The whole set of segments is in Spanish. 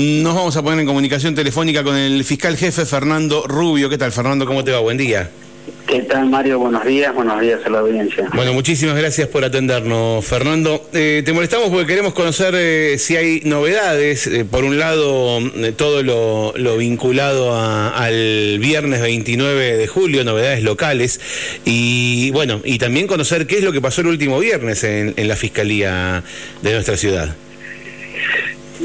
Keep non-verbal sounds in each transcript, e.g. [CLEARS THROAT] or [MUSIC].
Nos vamos a poner en comunicación telefónica con el fiscal jefe Fernando Rubio. ¿Qué tal, Fernando? ¿Cómo te va? Buen día. ¿Qué tal, Mario? Buenos días, buenos días a la audiencia. Bueno, muchísimas gracias por atendernos, Fernando. Eh, te molestamos porque queremos conocer eh, si hay novedades. Eh, por un lado, todo lo, vinculado al viernes 29 de julio, novedades locales. Y bueno, y también conocer qué es lo que pasó el último viernes en, la Fiscalía de nuestra ciudad.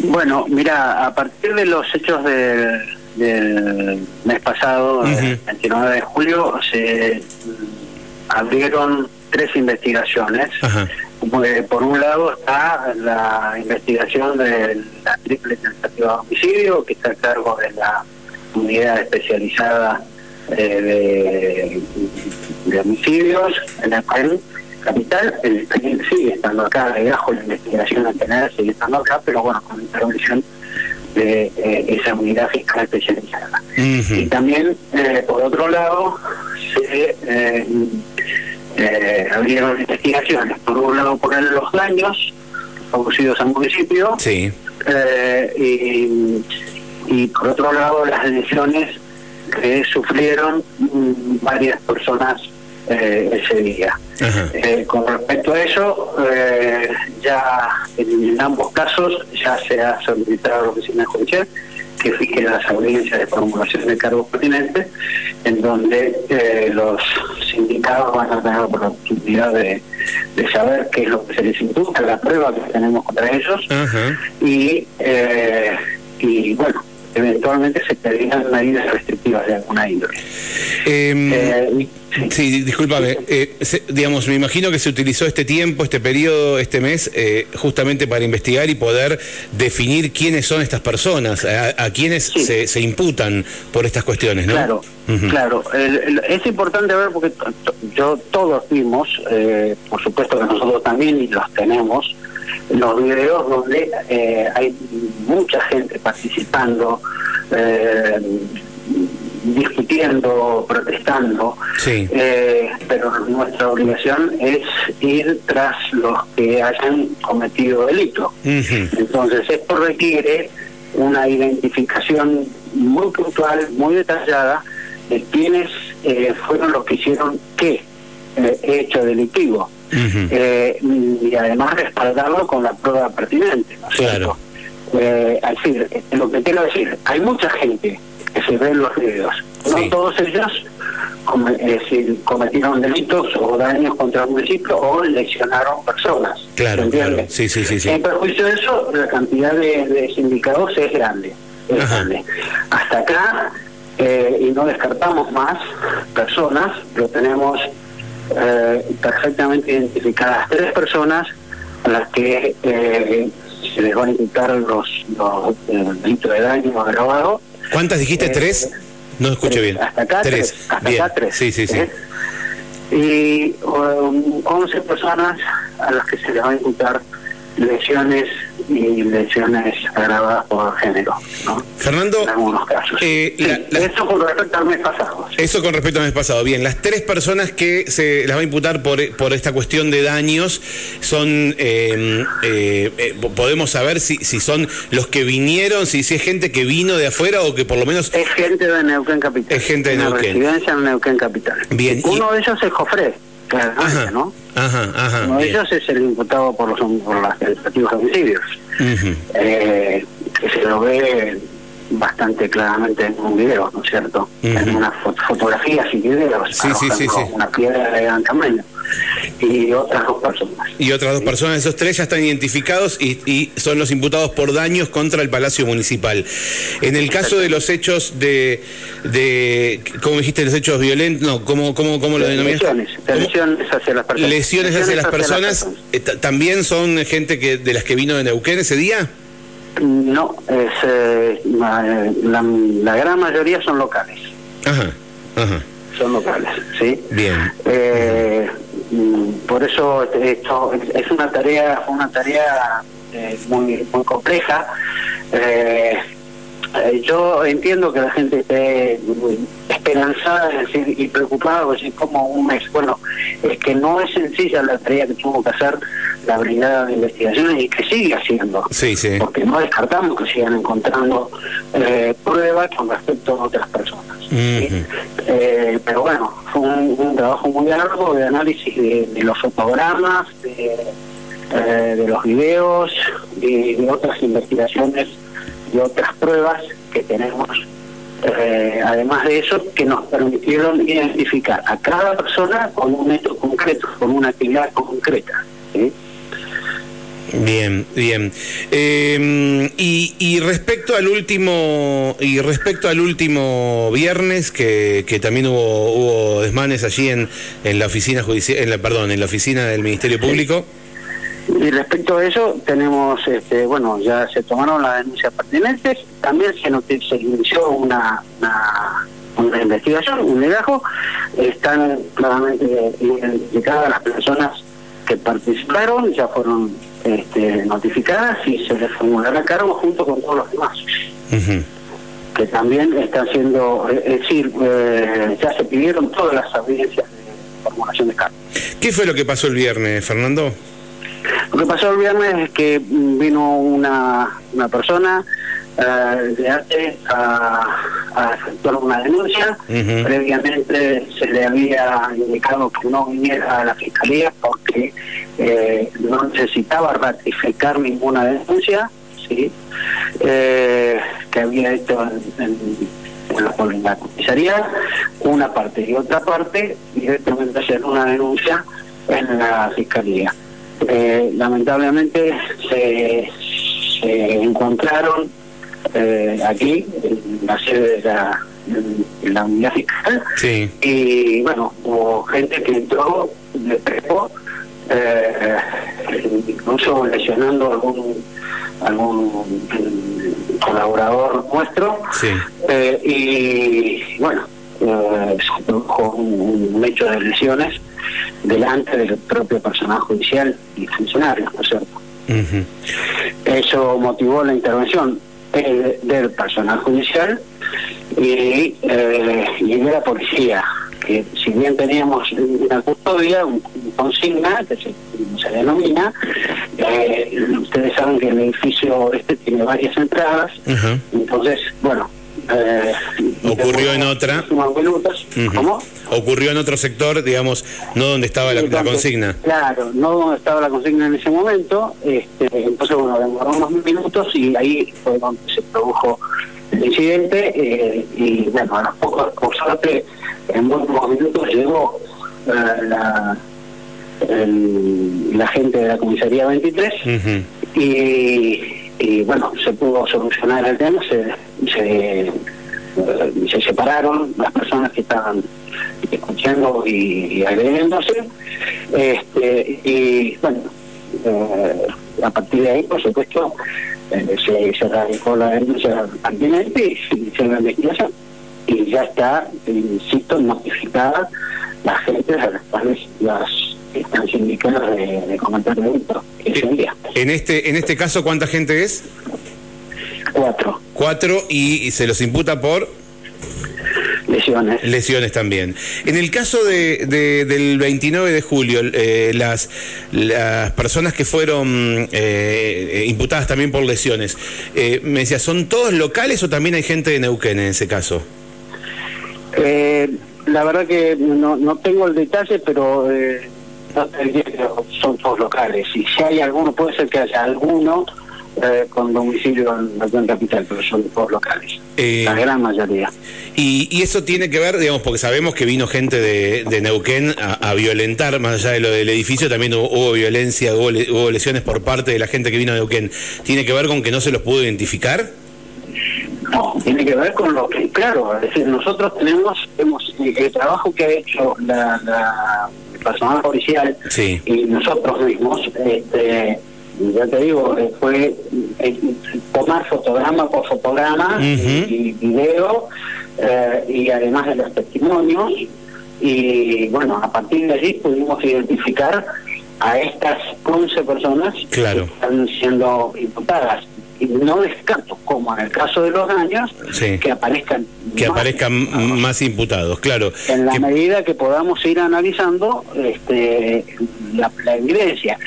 Bueno, mira, a partir de los hechos de del mes pasado, el 29 de julio, se abrieron tres investigaciones. Por un lado está la investigación de la triple tentativa de homicidio, que está a cargo de la unidad especializada eh, de, homicidios en el país capital. El expediente sigue estando acá, debajo la investigación en general sigue estando acá, pero bueno, con intervención de eh, esa unidad fiscal especializada. Y también, eh, por otro lado, se eh, abrieron investigaciones, por un lado por los daños producidos al municipio sí. y, y por otro lado las lesiones que sufrieron mm, varias personas eh, ese día. Eh, con respecto a eso, eh, ya en, ambos casos ya se ha solicitado a la oficina judicial que fije las audiencias de formulación de cargos pertinentes, en donde los sindicados van a tener la oportunidad de, saber qué es lo que se les imputa, la prueba que tenemos contra ellos, y, y bueno, eventualmente se pedirán medidas restrictivas de alguna índole. Em, eh, sí, discúlpame. Eh, digamos, me imagino que se utilizó este tiempo, este periodo, este mes, eh, justamente para investigar y poder definir quiénes son estas personas, a, quienes se, imputan por estas cuestiones, ¿no? Claro, claro. es importante ver porque yo todos vimos, por supuesto que nosotros también y los tenemos, los videos donde eh, hay mucha gente participando, eh, discutiendo, protestando, eh, pero nuestra obligación es ir tras los que hayan cometido delito. Entonces esto requiere una identificación muy puntual, muy detallada de quiénes fueron los que hicieron qué hecho delictivo. Eh, y además respaldarlo con la prueba pertinente, ¿no es cierto? Eh, decir, lo que quiero decir, hay mucha gente que se ve en los videos, no todos ellos cometieron delitos o daños contra el municipio o lesionaron personas. Claro, claro. Sí, sí, sí, En perjuicio de eso, la cantidad de, sindicados es grande. Es grande. Hasta acá, eh, y no descartamos más personas, lo tenemos eh, perfectamente identificadas tres personas a las que eh, se les van a imputar los, los delitos de daño agravado. ¿Cuántas dijiste? ¿Tres? No escuché bien. Hasta acá tres. hasta acá tres. Sí, sí, sí. Y um, 11 personas a las que se les va a imputar lesiones y lesiones agravadas por género. ¿no? Fernando, en algunos casos. Eh, eso con respecto al mes pasado. Eso con respecto al mes pasado. Bien, las tres personas que se las va a imputar por, por esta cuestión de daños son, eh, eh, podemos saber si, si son los que vinieron, si, si es gente que vino de afuera o que por lo menos... Es gente de Neuquén Capital. Es gente de Neuquén. residencia en Neuquén Capital. Bien. Uno de ellos es Jofre. Ajá, ¿no? Ajá, ajá. Uno de ellos es el imputado por los, por los tentativos homicidios, eh, que se lo ve bastante claramente en un video, ¿no es cierto? En unas fotografías y videos, sí, sí, sí, una piedra de gran tamaño y otras dos personas. Y otras dos personas, esos tres ya están identificados y, son los imputados por daños contra el Palacio Municipal. En el caso de los hechos de, de ¿cómo dijiste? Los hechos violentos, no, ¿cómo, cómo, cómo lo denominaste? Lesiones, hacia las personas. Lesiones, hacia, las personas, eh, ¿también son gente que de las que vino de Neuquén ese día? No, es, eh, la, la gran mayoría son locales. Ajá, ajá son locales, ¿sí? Bien. Eh, mm, por eso esto es una tarea, una tarea eh, muy muy compleja. Eh, eh, yo entiendo que la gente esté esperanzada y preocupada, decir, como un mes. Bueno, es que no es sencilla la tarea que tuvo que hacer la Brigada de Investigaciones y que sigue haciendo. Sí, sí. Porque no descartamos que sigan encontrando eh, pruebas con respecto a otras personas. Eh, pero bueno, fue un, trabajo muy largo de análisis de, los fotogramas, de, de los videos de otras investigaciones y otras pruebas que tenemos, eh, además de eso, que nos permitieron identificar a cada persona con un método concreto, con una actividad concreta. Bien, bien. Eh, y, respecto al último y respecto al último viernes que, que también hubo, hubo desmanes allí en, en la oficina judicial, en la perdón, en la oficina del Ministerio Público. Y respecto a eso, tenemos, este, bueno, ya se tomaron las denuncias pertinentes, también se, se inició una, una, investigación, un legajo, están claramente identificadas las personas que participaron, ya fueron este, notificadas y se les formulará cargo junto con todos los demás. Que también están siendo, es decir, eh, ya se pidieron todas las audiencias de formulación de cargo. ¿Qué fue lo que pasó el viernes, Fernando? Lo que pasó el viernes es que vino una, una persona eh, de arte a, a, efectuar una denuncia. Previamente se le había indicado que no viniera a la fiscalía porque eh, no necesitaba ratificar ninguna denuncia ¿sí? Eh, que había hecho en, en, la, comisaría, una parte y otra parte directamente hacer una denuncia en la fiscalía. Eh, lamentablemente se, encontraron eh, aquí en la sede de la, la unidad fiscal. Y bueno hubo gente que entró de prepo eh, incluso lesionando algún algún colaborador nuestro. Eh, y bueno se produjo un hecho de lesiones delante del propio personal judicial y funcionarios, ¿no es cierto? Eso motivó la intervención eh, del personal judicial y, eh, y, de la policía, que si bien teníamos una custodia, un, consigna, que se, denomina, eh, ustedes saben que el edificio este tiene varias entradas, entonces, bueno, eh, ocurrió en otra. Ocurrió en otro sector, digamos, no donde estaba la, consigna. Claro, no donde estaba la consigna en ese momento. Este, entonces, bueno, demoró unos minutos y ahí fue donde se produjo el incidente. Eh, y bueno, a los pocos, por suerte, en unos minutos llegó eh, la, la gente de la comisaría 23 y y bueno, se pudo solucionar el tema, se, se, se separaron las personas que estaban escuchando y, agrediéndose, este, y bueno, eh, a partir de ahí, por supuesto, eh, se, se radicó la denuncia pertinente y se inició la investigación. Y ya está, insisto, notificada la gente a las cuales las están sindicadas de, de comentar día. En este, en este caso, ¿cuánta gente es? Cuatro. Cuatro y, se los imputa por lesiones. Lesiones también. En el caso de, del 29 de julio, eh, las, las personas que fueron eh, imputadas también por lesiones, eh, me decía, ¿son todos locales o también hay gente de Neuquén en ese caso? la verdad que no, no tengo el detalle, pero son todos locales. Y si hay alguno, puede ser que haya alguno eh, con domicilio en la gran capital, pero son todos locales. Eh, la gran mayoría. Y, eso tiene que ver, digamos, porque sabemos que vino gente de, Neuquén a, violentar, más allá de lo del edificio, también hubo, violencia, hubo, lesiones por parte de la gente que vino de Neuquén. ¿Tiene que ver con que no se los pudo identificar? No, tiene que ver con lo que, claro, es decir, nosotros tenemos, hemos, el trabajo que ha hecho la personal policial y nosotros mismos, este, ya te digo, eh, fue eh, tomar fotograma por fotograma y, video eh, y además de los testimonios y bueno, a partir de allí pudimos identificar a estas 11 personas que están siendo imputadas. y no descarto, como en el caso de los daños, Sí. que aparezcan Que más aparezcan imputados. más imputados, claro. en la Que- medida que podamos ir analizando este, la, la evidencia.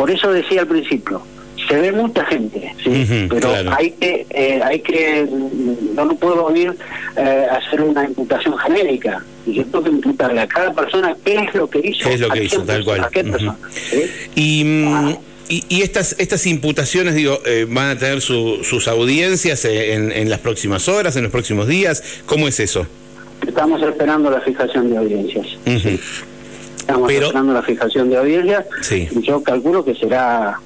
Por eso decía al principio, se ve mucha gente, ¿sí? Pero claro. hay que, eh, hay que, mm, no no puedo ir eh, a hacer una imputación genérica. Yo tengo que imputarle a cada persona qué es lo que hizo. ¿Qué es lo que hizo, tal persona, cual. A qué Ujú. persona, ¿sí? Y, mm, y, y estas estas imputaciones, digo, eh, van a tener su- sus audiencias eh, en, en las próximas horas, en los próximos días. ¿Cómo es eso? Estamos esperando la fijación de audiencias. Estamos Pero- esperando la fijación de audiencias. Sí. Yo calculo que será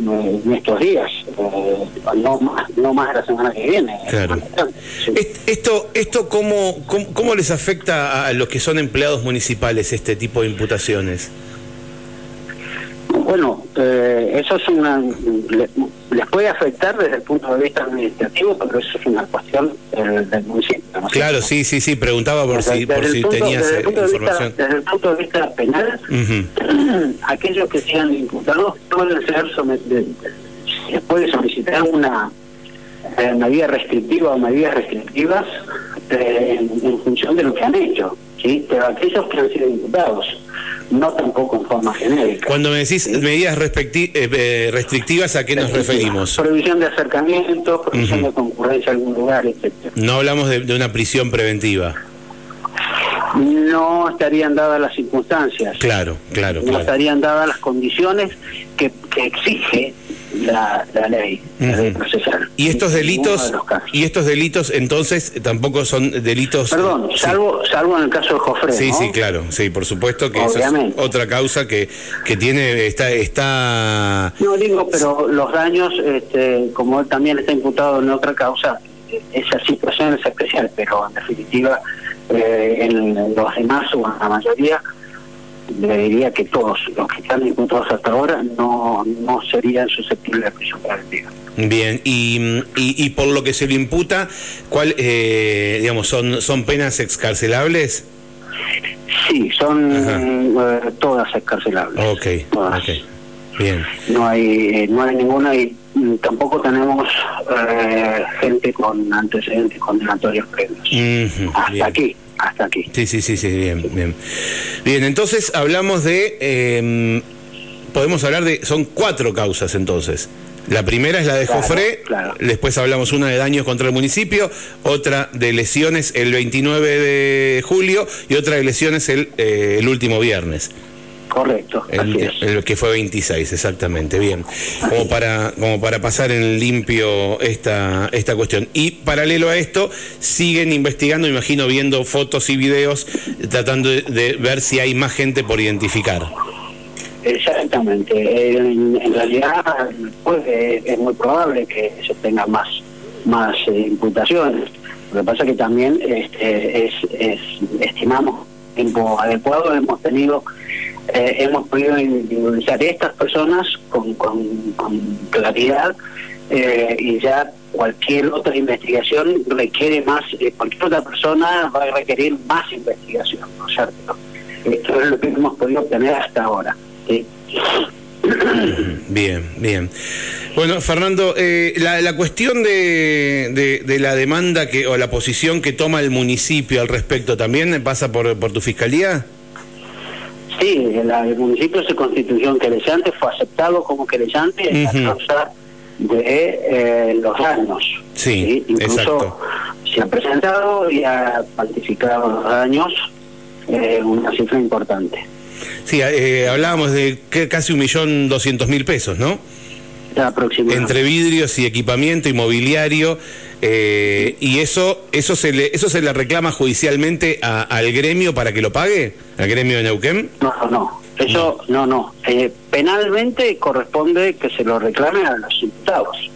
eh, en estos días, eh, no más, no más de la semana que viene. Claro. Sí. Esto, esto cómo, cómo, cómo les afecta a los que son empleados municipales este tipo de imputaciones? Bueno, eh, eso es una. le- les puede afectar desde el punto de vista administrativo, pero eso es una cuestión del, del municipio. ¿no es Claro, sí, sí, sí, preguntaba por Desde- si, por si punto- tenías desde el eh, punto de vista- información. desde el punto de vista penal, [CLEARS THROAT] aquellos que sean imputados pueden ser sometidos, se puede solicitar una eh, medida restrictiva o medidas restrictivas eh, en, en función de lo que han hecho, ¿sí? pero aquellos que han sido imputados, no tampoco en forma genérica. Cuando me decís medidas eh, eh, restrictivas, ¿a qué nos referimos? Prohibición de acercamiento, prohibición Ujú. de concurrencia a algún lugar, etcétera. No hablamos de, de una prisión preventiva. No estarían dadas las circunstancias. Claro, claro, no claro. estarían dadas las condiciones que, que exige la, la ley, la ley Ujú. procesal. Y estos delitos, de y estos delitos entonces tampoco son delitos. Perdón, sí. salvo, salvo en el caso de Jofre, Sí, ¿no? sí, claro, sí, por supuesto que eso es otra causa que, que tiene, está, está, No digo, pero los daños, este, como él también está imputado en otra causa, esa situación es especial, pero en definitiva, eh, en los demás o en la mayoría, le diría que todos los que están imputados hasta ahora no, no serían susceptibles de prisión preventiva. bien, y, y, y por lo que se le imputa, ¿cuál, eh, digamos, son, son penas excarcelables? Sí, son eh, todas excarcelables. Ok, Todas. ok, bien, No hay, no hay ninguna y tampoco tenemos eh, gente con antecedentes condenatorios previos. Hasta bien. aquí, hasta aquí. Sí, sí, sí, sí, bien, bien. Bien, entonces hablamos de, eh, podemos hablar de, son cuatro causas entonces. La primera es la de Claro, Jofré, claro. después hablamos una de daños contra el municipio, otra de lesiones el 29 de julio y otra de lesiones el, eh, el último viernes. Correcto, El, así es. el que fue 26, exactamente, bien. Como para, como para pasar en limpio esta, esta cuestión. Y paralelo a esto, siguen investigando, imagino, viendo fotos y videos, tratando de, de ver si hay más gente por identificar. Exactamente. En, en realidad, pues, es muy probable que se tengan más, más eh, imputaciones. Lo que pasa que también este, es, es, estimamos tiempo adecuado, hemos tenido, eh, hemos podido individualizar estas personas con, con, claridad eh, y ya cualquier otra investigación requiere más, eh, cualquier otra persona va a requerir más investigación, ¿no es cierto? Esto es lo que hemos podido obtener hasta ahora. ¿sí? [COUGHS] Bien, bien. Bueno, Fernando, eh, la, la cuestión de, de, de la demanda que o la posición que toma el municipio al respecto también pasa por, por tu fiscalía. Sí, el, el municipio se constituyó en querellante, fue aceptado como querellante en Ujú. la causa de eh, los daños. Sí, Incluso exacto. se ha presentado y ha cuantificado los daños, eh, una cifra importante. Sí, eh, hablábamos de que casi un millón doscientos mil pesos, ¿no? Entre vidrios y equipamiento inmobiliario. eh, y eso eso se le eso se le reclama judicialmente a- al gremio para que lo pague, al gremio de Neuquén. No, no, no. Eso, no, no. Eh, penalmente corresponde que se lo reclame a los imputados.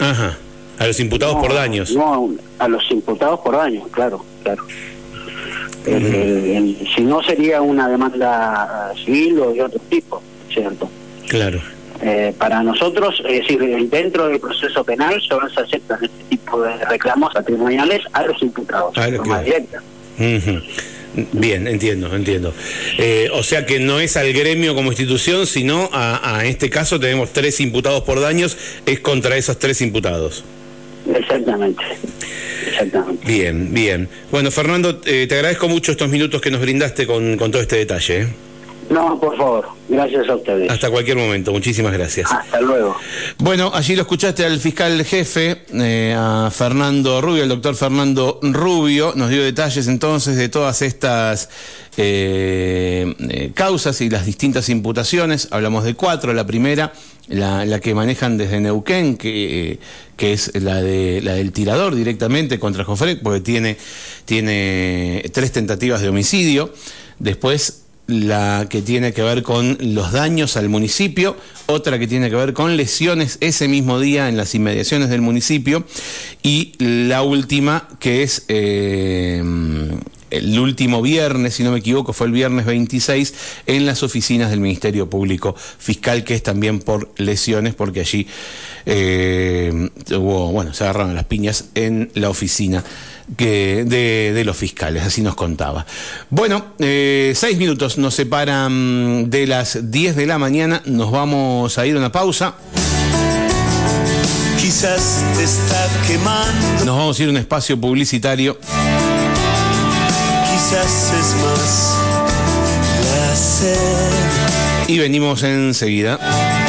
Ajá. A los imputados No, por daños. No, a los imputados por daños, claro, claro. El- si no sería una demanda civil o de otro tipo, ¿cierto? Claro. Eh, para nosotros, es decir, dentro del proceso penal solo se aceptan este tipo de reclamos patrimoniales a los imputados, Ah, de forma que- directa. Bien, entiendo, entiendo. Eh, o sea que no es al gremio como institución, sino a, a, este caso tenemos tres imputados por daños, es contra esos tres imputados. Exactamente. Exactamente. Bien, bien. Bueno, Fernando, eh, te agradezco mucho estos minutos que nos brindaste con, con todo este detalle. ¿Eh? No, por favor. Gracias a ustedes. Hasta cualquier momento. Muchísimas gracias. Hasta luego. Bueno, allí lo escuchaste al fiscal jefe, eh, a Fernando Rubio, el doctor Fernando Rubio, nos dio detalles entonces de todas estas eh, eh, causas y las distintas imputaciones. Hablamos de cuatro. La primera, la, la que manejan desde Neuquén, que, que es la, de, la del tirador directamente contra Jofre, porque tiene, tiene tres tentativas de homicidio. Después la que tiene que ver con los daños al municipio, otra que tiene que ver con lesiones ese mismo día en las inmediaciones del municipio y la última que es eh, el último viernes, si no me equivoco, fue el viernes 26 en las oficinas del Ministerio Público Fiscal, que es también por lesiones, porque allí eh, hubo, bueno, se agarraron las piñas en la oficina que de, de, los fiscales, así nos contaba. Bueno, eh, seis minutos nos separan de las 10 de la mañana, nos vamos a ir a una pausa. Quizás te está quemando. Nos vamos a ir a un espacio publicitario. Y venimos enseguida.